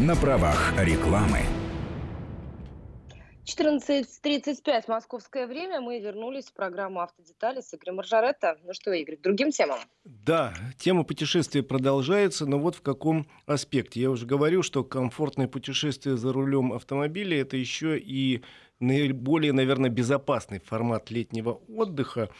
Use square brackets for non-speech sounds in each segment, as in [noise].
на правах рекламы. 14.35 московское время. Мы вернулись в программу «Автодетали» с Игорем Маржаретто. Ну что, Игорь, к другим темам? Да, тема путешествия продолжается, но вот в каком аспекте. Я уже говорил, что комфортное путешествие за рулем автомобиля – это еще и наиболее, наверное, безопасный формат летнего отдыха.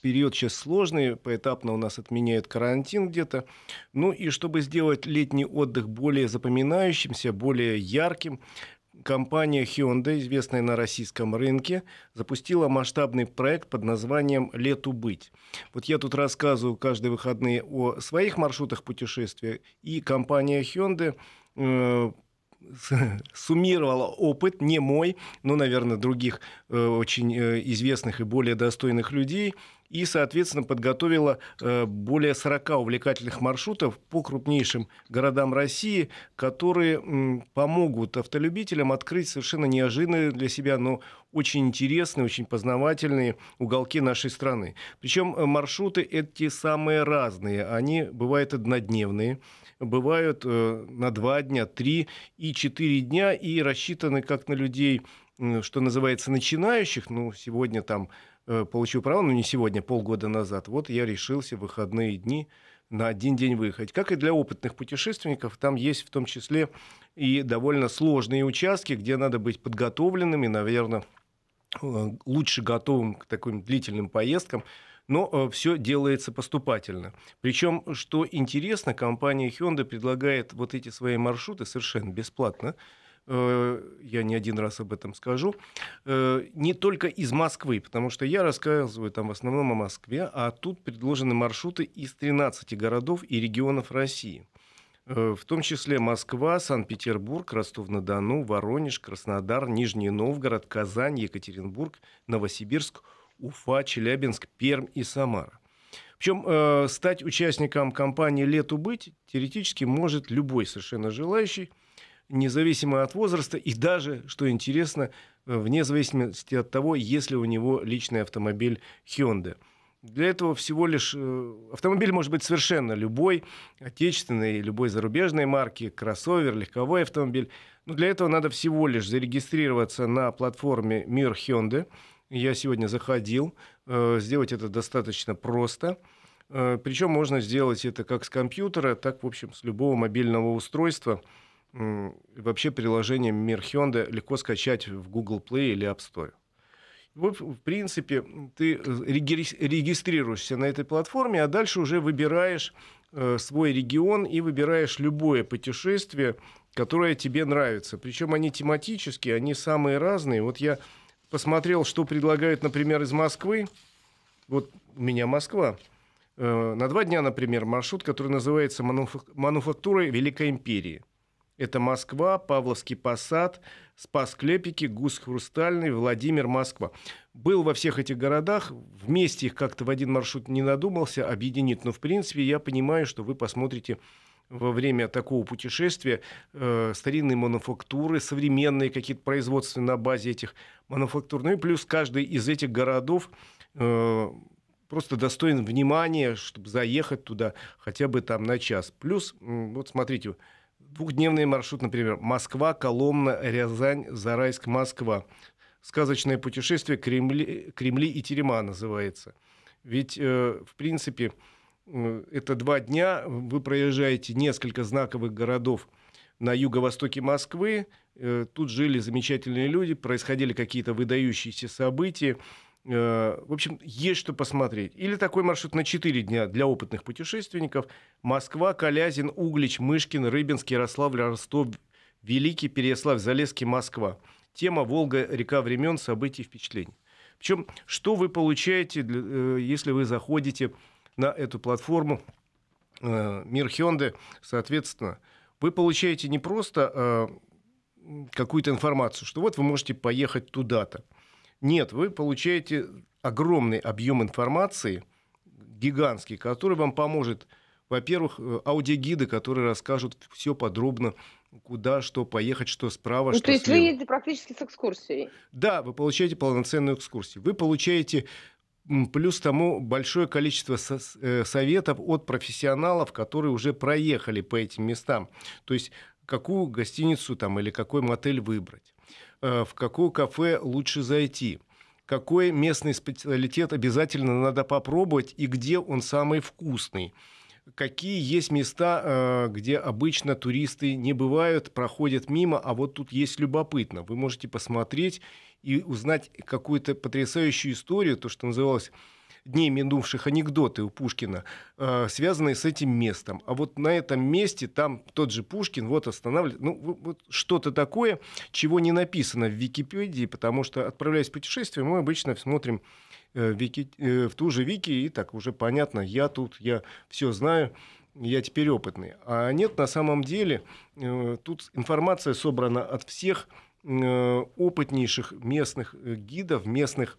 Период сейчас сложный, поэтапно у нас отменяют карантин где-то. Ну и чтобы сделать летний отдых более запоминающимся, более ярким, компания Hyundai, известная на российском рынке, запустила масштабный проект под названием «Лету быть». Вот я тут рассказываю каждые выходные о своих маршрутах путешествия, и компания Hyundai э, [laughs] суммировала опыт, не мой, но, наверное, других э, очень э, известных и более достойных людей, и, соответственно, подготовила э, более 40 увлекательных маршрутов по крупнейшим городам России, которые помогут автолюбителям открыть совершенно неожиданные для себя, но очень интересные, очень познавательные уголки нашей страны. Причем маршруты эти самые разные. Они бывают однодневные, бывают э, на два дня, три и четыре дня, и рассчитаны как на людей, что называется, начинающих. Ну, сегодня там э, получил право, но не сегодня, полгода назад. Вот я решился в выходные дни на один день выехать. Как и для опытных путешественников, там есть в том числе и довольно сложные участки, где надо быть подготовленными, наверное, э, лучше готовым к таким длительным поездкам, но э, все делается поступательно. Причем, что интересно, компания Hyundai предлагает вот эти свои маршруты совершенно бесплатно э, я не один раз об этом скажу, э, не только из Москвы, потому что я рассказываю там в основном о Москве, а тут предложены маршруты из 13 городов и регионов России. В том числе Москва, Санкт-Петербург, Ростов-на-Дону, Воронеж, Краснодар, Нижний Новгород, Казань, Екатеринбург, Новосибирск, Уфа, Челябинск, Пермь и Самара. Причем э, стать участником кампании «Лету быть» теоретически может любой совершенно желающий, независимо от возраста и даже, что интересно, э, вне зависимости от того, есть ли у него личный автомобиль Hyundai. Для этого всего лишь э, автомобиль может быть совершенно любой, отечественной, любой зарубежной марки, кроссовер, легковой автомобиль. Но для этого надо всего лишь зарегистрироваться на платформе Мир Hyundai – я сегодня заходил. Э, сделать это достаточно просто. Э, Причем можно сделать это как с компьютера, так, в общем, с любого мобильного устройства. Вообще приложение Мир Hyundai легко скачать в Google Play или App Store. В принципе, ты регистрируешься на этой платформе, а дальше уже выбираешь э, свой регион и выбираешь любое путешествие, которое тебе нравится. Причем они тематические, они самые разные. Вот я посмотрел, что предлагают, например, из Москвы. Вот у меня Москва. Э, на два дня, например, маршрут, который называется «Мануфактурой Великой Империи». Это Москва, Павловский Посад, Спас-Клепики, Гус-Хрустальный, Владимир, Москва. Был во всех этих городах, вместе их как-то в один маршрут не надумался объединить, но в принципе я понимаю, что вы посмотрите во время такого путешествия э, старинные мануфактуры, современные какие-то производства на базе этих мануфактур. Ну и плюс каждый из этих городов э, просто достоин внимания, чтобы заехать туда хотя бы там на час. Плюс, вот смотрите, двухдневный маршрут, например, Москва, Коломна, Рязань, Зарайск, Москва. Сказочное путешествие Кремли, Кремли и Терема называется. Ведь, э, в принципе, это два дня, вы проезжаете несколько знаковых городов на юго-востоке Москвы, э, тут жили замечательные люди, происходили какие-то выдающиеся события. Э, в общем, есть что посмотреть. Или такой маршрут на 4 дня для опытных путешественников. Москва, Калязин, Углич, Мышкин, Рыбинск, Ярославль, Ростов, Великий, Переяславль, Залесский, Москва. Тема «Волга. Река времен. Событий. Впечатлений». Причем, что вы получаете, если вы заходите на эту платформу э, Мир Hyundai, соответственно, вы получаете не просто э, какую-то информацию, что вот вы можете поехать туда-то. Нет, вы получаете огромный объем информации, гигантский, который вам поможет, во-первых, э, аудиогиды, которые расскажут все подробно, куда, что поехать, что справа, ну, что То есть слева. вы едете практически с экскурсией? Да, вы получаете полноценную экскурсию. Вы получаете Плюс тому большое количество э, советов от профессионалов, которые уже проехали по этим местам. То есть какую гостиницу там или какой мотель выбрать, э, в какое кафе лучше зайти, какой местный специалитет обязательно надо попробовать и где он самый вкусный какие есть места, э, где обычно туристы не бывают, проходят мимо, а вот тут есть любопытно. Вы можете посмотреть и узнать какую-то потрясающую историю, то, что называлось дней минувших анекдоты у Пушкина, э, связанные с этим местом. А вот на этом месте там тот же Пушкин вот останавливает, ну, вот что-то такое, чего не написано в Википедии, потому что, отправляясь в путешествие, мы обычно смотрим э, вики, э, в ту же Вики, и так уже понятно, я тут, я все знаю, я теперь опытный. А нет, на самом деле, тут информация собрана от всех опытнейших местных э, гидов, местных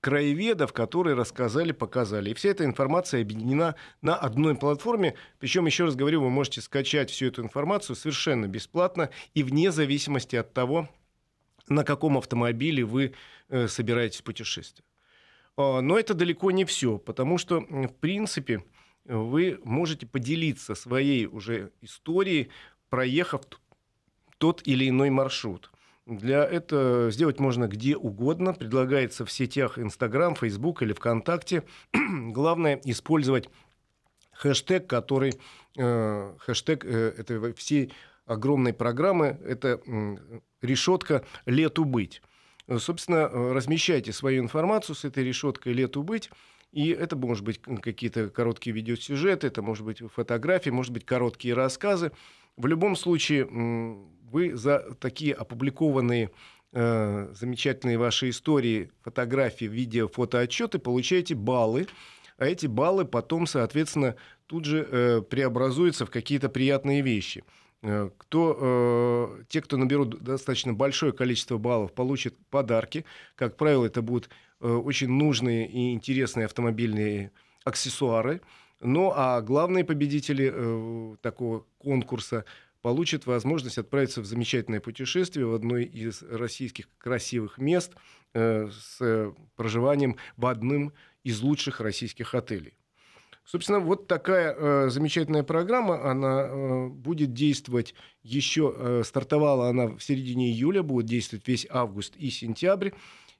краеведов, которые рассказали, показали. И вся эта информация объединена на одной платформе. Причем, еще раз говорю, вы можете скачать всю эту информацию совершенно бесплатно и вне зависимости от того, на каком автомобиле вы э, собираетесь путешествовать. А, но это далеко не все, потому что, в принципе, вы можете поделиться своей уже историей, проехав тот или иной маршрут. Для этого сделать можно где угодно. Предлагается в сетях Instagram, Facebook или ВКонтакте. [clears throat] Главное использовать хэштег, который э, хэштег э, это всей огромной программы. Это э, решетка «Лету быть». Собственно, размещайте свою информацию с этой решеткой «Лету быть». И это может быть какие-то короткие видеосюжеты, это может быть фотографии, может быть короткие рассказы. В любом случае, вы за такие опубликованные э, замечательные ваши истории, фотографии, видео, фотоотчеты получаете баллы, а эти баллы потом, соответственно, тут же э, преобразуются в какие-то приятные вещи. Э, кто, э, те, кто наберут достаточно большое количество баллов, получат подарки. Как правило, это будут э, очень нужные и интересные автомобильные аксессуары. Ну а главные победители э, такого конкурса получит возможность отправиться в замечательное путешествие в одно из российских красивых мест э, с проживанием в одном из лучших российских отелей. Собственно, вот такая э, замечательная программа, она э, будет действовать еще, э, стартовала она в середине июля, будет действовать весь август и сентябрь,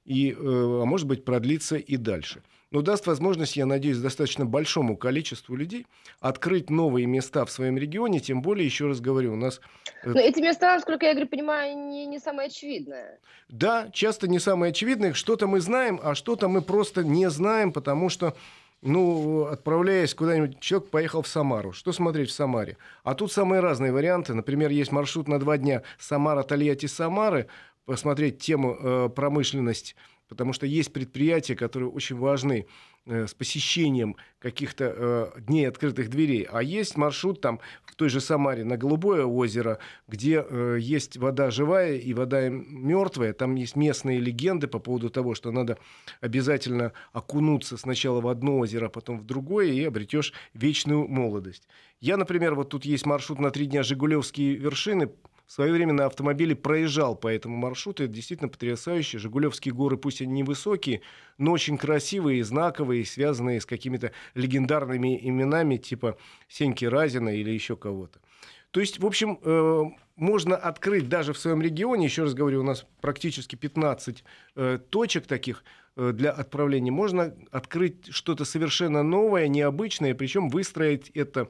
и, э, а может быть, продлится и дальше но даст возможность, я надеюсь, достаточно большому количеству людей открыть новые места в своем регионе, тем более, еще раз говорю, у нас... Э, но эти места, насколько я говорю, понимаю, не, не самые очевидные. Да, часто не самые очевидные. Что-то мы знаем, а что-то мы просто не знаем, потому что ну, отправляясь куда-нибудь, человек поехал в Самару. Что смотреть в Самаре? А тут самые разные варианты. Например, есть маршрут на два дня Самара, Тольятти, Самары. Посмотреть тему э, промышленность потому что есть предприятия, которые очень важны э, с посещением каких-то э, дней открытых дверей. А есть маршрут там в той же Самаре на Голубое озеро, где э, есть вода живая и вода мертвая. Там есть местные легенды по поводу того, что надо обязательно окунуться сначала в одно озеро, а потом в другое, и обретешь вечную молодость. Я, например, вот тут есть маршрут на три дня Жигулевские вершины – в свое время на автомобиле проезжал по этому маршруту. Это действительно потрясающе. Жигулевские горы, пусть они невысокие, но очень красивые, знаковые, связанные с какими-то легендарными именами типа Сеньки Разина или еще кого-то. То есть, в общем, э, можно открыть даже в своем регионе, еще раз говорю, у нас практически 15 э, точек таких э, для отправления, можно открыть что-то совершенно новое, необычное, причем выстроить это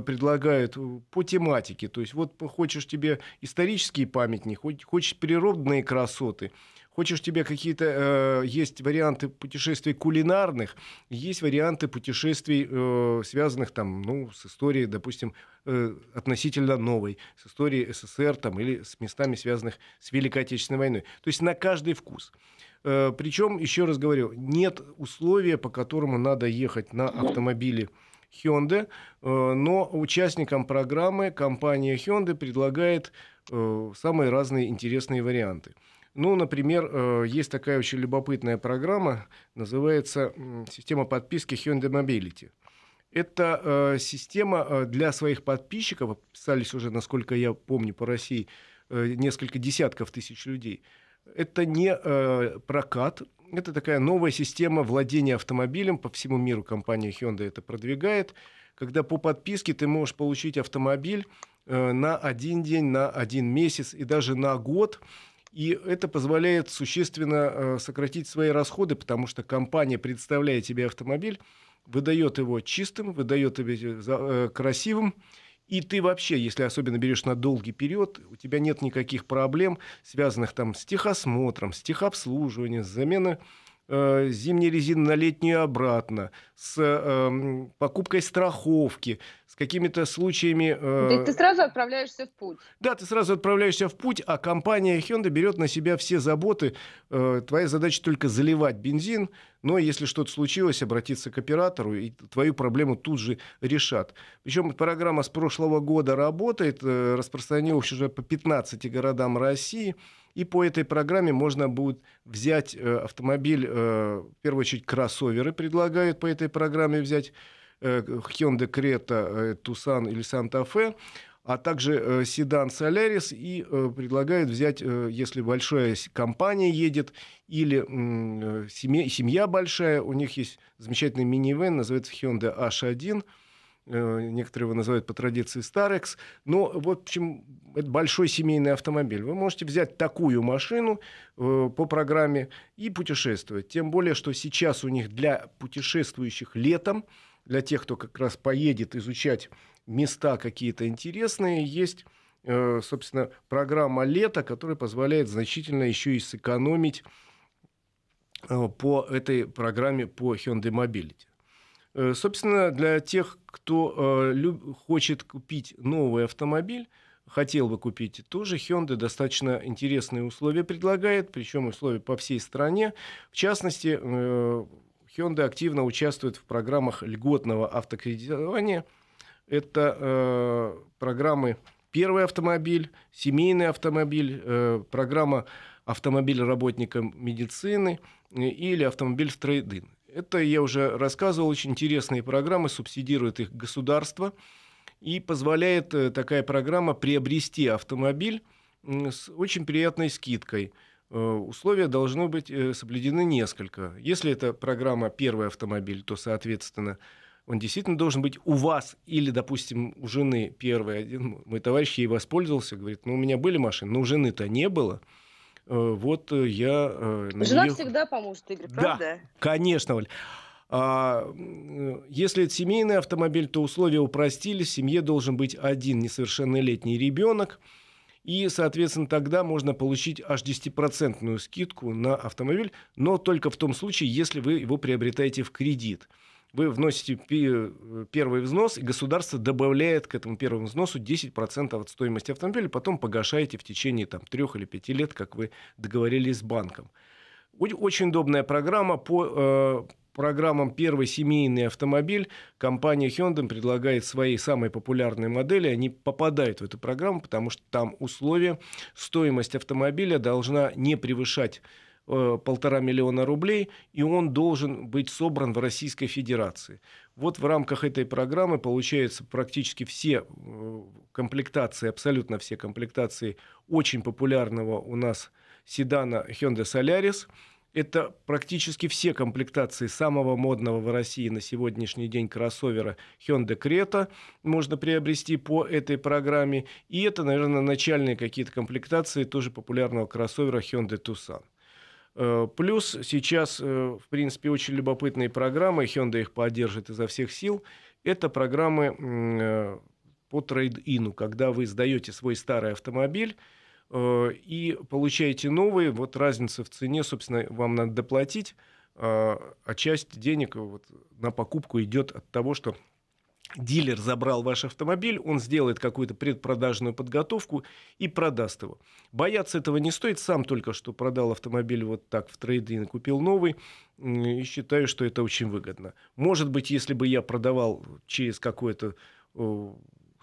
предлагают э, по тематике. То есть вот хочешь тебе исторические памятники, хочешь природные красоты, хочешь тебе какие-то э, есть варианты путешествий кулинарных, есть варианты путешествий, э, связанных там, ну, с историей, допустим, э, относительно новой, с историей СССР там, или с местами, связанных с Великой Отечественной войной. То есть на каждый вкус. Э, причем, еще раз говорю, нет условия, по которому надо ехать на автомобиле Hyundai, э, но участникам программы компания Hyundai предлагает э, самые разные интересные варианты. Ну, например, э, есть такая очень любопытная программа, называется система подписки Hyundai Mobility. Это система для своих подписчиков, подписались уже, насколько я помню, по России несколько десятков тысяч людей. Это не прокат, это такая новая система владения автомобилем. По всему миру компания Hyundai это продвигает. Когда по подписке ты можешь получить автомобиль э, на один день, на один месяц и даже на год. И это позволяет существенно э, сократить свои расходы, потому что компания, представляя тебе автомобиль, выдает его чистым, выдает его э, красивым, и ты вообще, если особенно берешь на долгий период, у тебя нет никаких проблем, связанных там с техосмотром, с техобслуживанием, с заменой э, зимней резины на летнюю обратно, с э, покупкой страховки, с какими-то случаями... Э... Ты, ты сразу отправляешься в путь. Да, ты сразу отправляешься в путь, а компания Hyundai берет на себя все заботы. Э, твоя задача только заливать бензин, но если что-то случилось, обратиться к оператору, и твою проблему тут же решат. Причем программа с прошлого года работает, э, распространилась уже по 15 городам России. И по этой программе можно будет взять э, автомобиль, э, в первую очередь кроссоверы предлагают по этой программе взять, Hyundai Creta, Tucson или Santa Fe, а также седан Solaris и предлагают взять, если большая компания едет или семья, семья большая, у них есть замечательный минивэн, называется Hyundai H1, Э, некоторые его называют по традиции Старекс. Но, в общем, это большой семейный автомобиль. Вы можете взять такую машину э, по программе и путешествовать. Тем более, что сейчас у них для путешествующих летом, для тех, кто как раз поедет изучать места какие-то интересные, есть, э, собственно, программа «Лето», которая позволяет значительно еще и сэкономить по этой программе по Hyundai Mobility. Э, собственно, для тех, кто э, хочет купить новый автомобиль, хотел бы купить, тоже Hyundai достаточно интересные условия предлагает, причем условия по всей стране. В частности, э, Hyundai активно участвует в программах льготного автокредитования. Это программы «Первый автомобиль», «Семейный автомобиль», программа «Автомобиль работникам медицины» или «Автомобиль в трейдин». Это я уже рассказывал, очень интересные программы, субсидирует их государство. И позволяет э, такая программа приобрести автомобиль с очень приятной скидкой. Э, условия должны быть э, соблюдены несколько. Если это программа «Первый автомобиль», то, соответственно, он действительно должен быть у вас или, допустим, у жены первый. Один мой товарищ ей воспользовался, говорит, ну, у меня были машины, но у жены-то не было. Э, вот я... Жена нее... всегда поможет, Игорь, правда? Да, конечно, Валь. А, если это семейный автомобиль, то условия упростились. В семье должен быть один несовершеннолетний ребенок. И, соответственно, тогда можно получить аж 10% скидку на автомобиль, но только в том случае, если вы его приобретаете в кредит вы вносите первый взнос, и государство добавляет к этому первому взносу 10% от стоимости автомобиля, потом погашаете в течение там, 3 или 5 лет, как вы договорились с банком. Очень удобная программа по э, программам «Первый семейный автомобиль». Компания Hyundai предлагает свои самые популярные модели. Они попадают в эту программу, потому что там условия, стоимость автомобиля должна не превышать Э, полтора миллиона рублей, и он должен быть собран в Российской Федерации. Вот в рамках этой программы получается практически все э, комплектации, абсолютно все комплектации очень популярного у нас седана Hyundai Solaris. Это практически все комплектации самого модного в России на сегодняшний день кроссовера Hyundai Creta можно приобрести по этой программе. И это, наверное, начальные какие-то комплектации тоже популярного кроссовера Hyundai Tucson. Э, плюс сейчас, э, в принципе, очень любопытные программы, Hyundai их поддержит изо всех сил. Это программы э, по трейд-ину, когда вы сдаете свой старый автомобиль и получаете новый, вот разница в цене, собственно, вам надо доплатить, а часть денег вот на покупку идет от того, что дилер забрал ваш автомобиль, он сделает какую-то предпродажную подготовку и продаст его. Бояться этого не стоит. Сам только что продал автомобиль вот так в трейдинг, купил новый, и считаю, что это очень выгодно. Может быть, если бы я продавал через какой-то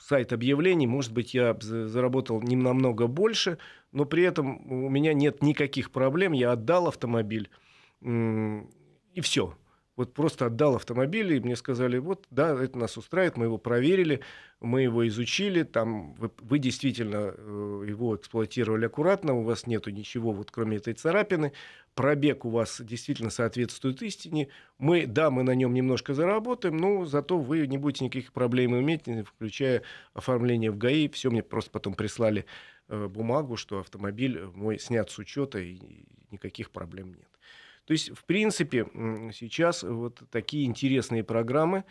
сайт объявлений, может быть, я заработал не намного больше, но при этом у меня нет никаких проблем. Я отдал автомобиль, и все. Вот просто отдал автомобиль, и мне сказали, вот, да, это нас устраивает, мы его проверили, мы его изучили, там вы, вы действительно э, его эксплуатировали аккуратно, у вас нету ничего, вот кроме этой царапины, пробег у вас действительно соответствует истине, мы, да, мы на нем немножко заработаем, но зато вы не будете никаких проблем иметь, включая оформление в ГАИ, все мне просто потом прислали э, бумагу, что автомобиль мой снят с учета и никаких проблем нет. То есть, в принципе, сейчас вот такие интересные программы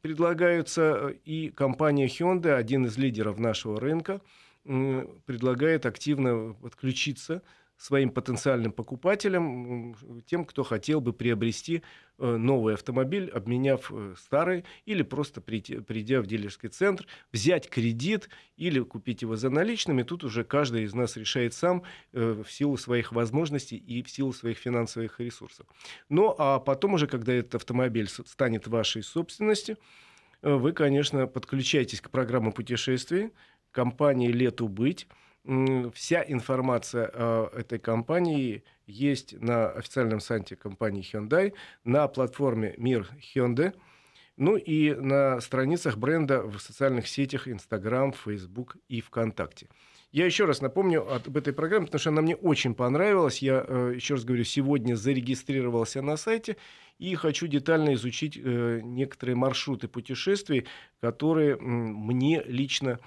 предлагаются, и компания Hyundai, один из лидеров нашего рынка, предлагает активно подключиться своим потенциальным покупателям, тем, кто хотел бы приобрести э, новый автомобиль, обменяв э, старый, или просто придя в дилерский центр, взять кредит или купить его за наличными. Тут уже каждый из нас решает сам э, в силу своих возможностей и в силу своих финансовых ресурсов. Ну, а потом уже, когда этот автомобиль станет вашей собственностью, вы, конечно, подключаетесь к программе путешествий компании «Лету быть», вся информация о этой компании есть на официальном сайте компании Hyundai, на платформе Мир Hyundai, ну и на страницах бренда в социальных сетях Instagram, Facebook и ВКонтакте. Я еще раз напомню об этой программе, потому что она мне очень понравилась. Я, э, еще раз говорю, сегодня зарегистрировался на сайте и хочу детально изучить э, некоторые маршруты путешествий, которые мне лично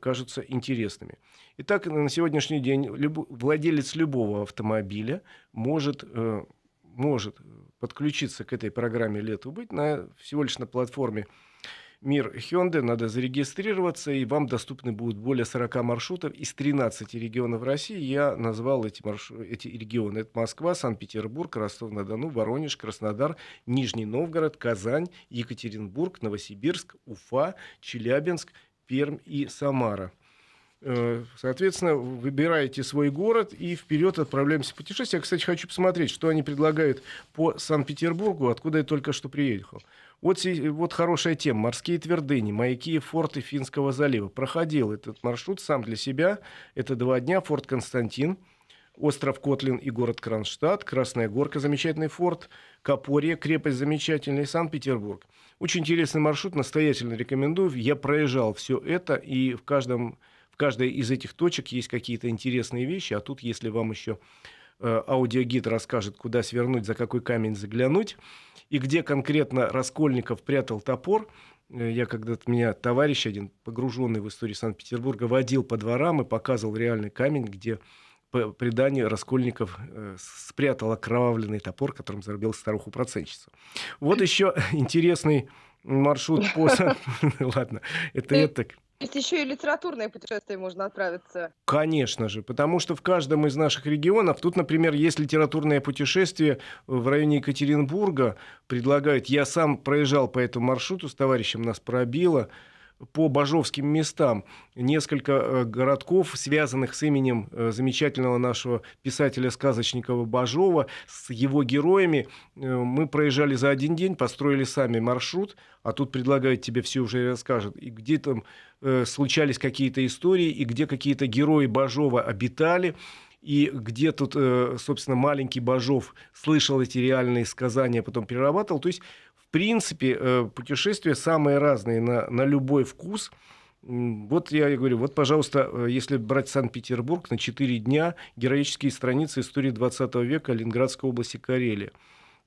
кажутся интересными. Итак, на сегодняшний день люб... владелец любого автомобиля может, э, может подключиться к этой программе «Лету быть» на, всего лишь на платформе Мир Hyundai, надо зарегистрироваться, и вам доступны будут более 40 маршрутов из 13 регионов России. Я назвал эти, марш... эти регионы. Это Москва, Санкт-Петербург, Ростов-на-Дону, Воронеж, Краснодар, Нижний Новгород, Казань, Екатеринбург, Новосибирск, Уфа, Челябинск – Пермь и Самара. Э, соответственно, выбираете свой город и вперед отправляемся в путешествие. Я, кстати, хочу посмотреть, что они предлагают по Санкт-Петербургу, откуда я только что приехал. Вот, вот хорошая тема. Морские твердыни, маяки и форты Финского залива. Проходил этот маршрут сам для себя. Это два дня. Форт Константин, остров Котлин и город Кронштадт, Красная Горка, замечательный форт, Капорье, крепость замечательная, Санкт-Петербург. Очень интересный маршрут, настоятельно рекомендую. Я проезжал все это, и в, каждом, в каждой из этих точек есть какие-то интересные вещи. А тут, если вам еще э, аудиогид расскажет, куда свернуть, за какой камень заглянуть, и где конкретно Раскольников прятал топор, э, я когда-то меня товарищ один, погруженный в историю Санкт-Петербурга, водил по дворам и показывал реальный камень, где по преданию Раскольников э, спрятал окровавленный топор, которым зарубил старуху-процентщицу. Вот еще [laughs] интересный маршрут по... [laughs] [laughs] Ладно, это это... Есть еще и литературное путешествие можно отправиться. Конечно же, потому что в каждом из наших регионов, тут, например, есть литературное путешествие в районе Екатеринбурга, предлагают, я сам проезжал по этому маршруту, с товарищем нас пробило, по бажовским местам несколько э, городков, связанных с именем э, замечательного нашего писателя-сказочника Бажова, с его героями. Э, мы проезжали за один день, построили сами маршрут, а тут предлагают тебе все уже расскажут. И где там случались какие-то истории, и где какие-то герои Бажова обитали и где тут, собственно, маленький Бажов слышал эти реальные сказания, потом перерабатывал. То есть в принципе, э, путешествия самые разные на, на любой вкус. Вот я и говорю, вот, пожалуйста, э, если брать Санкт-Петербург на 4 дня, героические страницы истории 20 века Ленинградской области Карелия.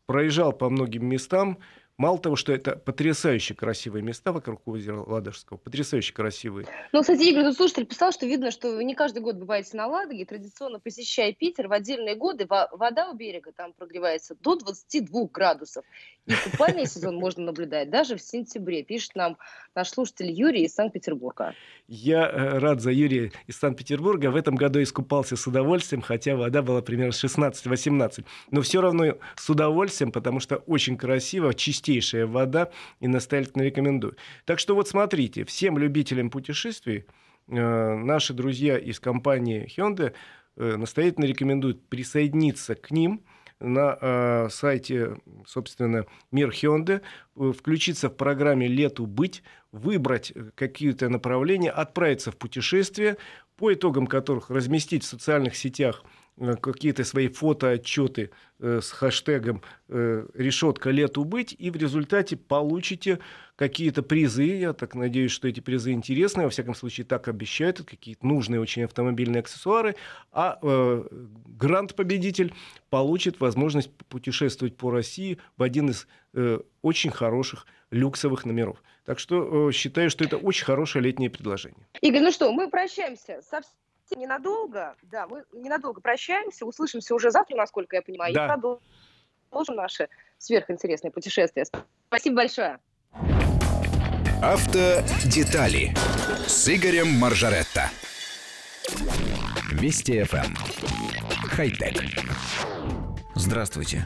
Проезжал по многим местам, Мало того, что это потрясающе красивые места вокруг озера Ладожского, потрясающе красивые. Ну, кстати, Игорь, тут слушатель писал, что видно, что вы не каждый год бываете на Ладоге, традиционно посещая Питер, в отдельные годы вода у берега там прогревается до 22 градусов. И купальный сезон можно наблюдать даже в сентябре, пишет нам наш слушатель Юрий из Санкт-Петербурга. Я э, рад за Юрия из Санкт-Петербурга. В этом году искупался с удовольствием, хотя вода была примерно 16-18. Но все равно с удовольствием, потому что очень красиво, чистейшая вода, и настоятельно рекомендую. Так что вот смотрите, всем любителям путешествий э, наши друзья из компании Hyundai э, настоятельно рекомендуют присоединиться к ним – на сайте, собственно, Мир Hyundai, включиться в программе «Лету быть», выбрать э, какие-то направления, отправиться в путешествие, по итогам которых разместить в социальных сетях э, какие-то свои фотоотчеты э, с хэштегом «Решетка лету быть», и в результате получите какие-то призы. Я так надеюсь, что эти призы интересные. Во всяком случае, так обещают. Какие-то нужные очень автомобильные аксессуары. А э, грант-победитель получит возможность путешествовать по России в один из э, очень хороших люксовых номеров. Так что э, считаю, что это очень хорошее летнее предложение. Игорь, ну что, мы прощаемся совсем ненадолго. Да, мы ненадолго прощаемся. Услышимся уже завтра, насколько я понимаю. Да. И продолжим наше сверхинтересное путешествие. Спасибо большое. Автодетали с Игорем Маржаретто. Вести FM. Хай-тек. Здравствуйте.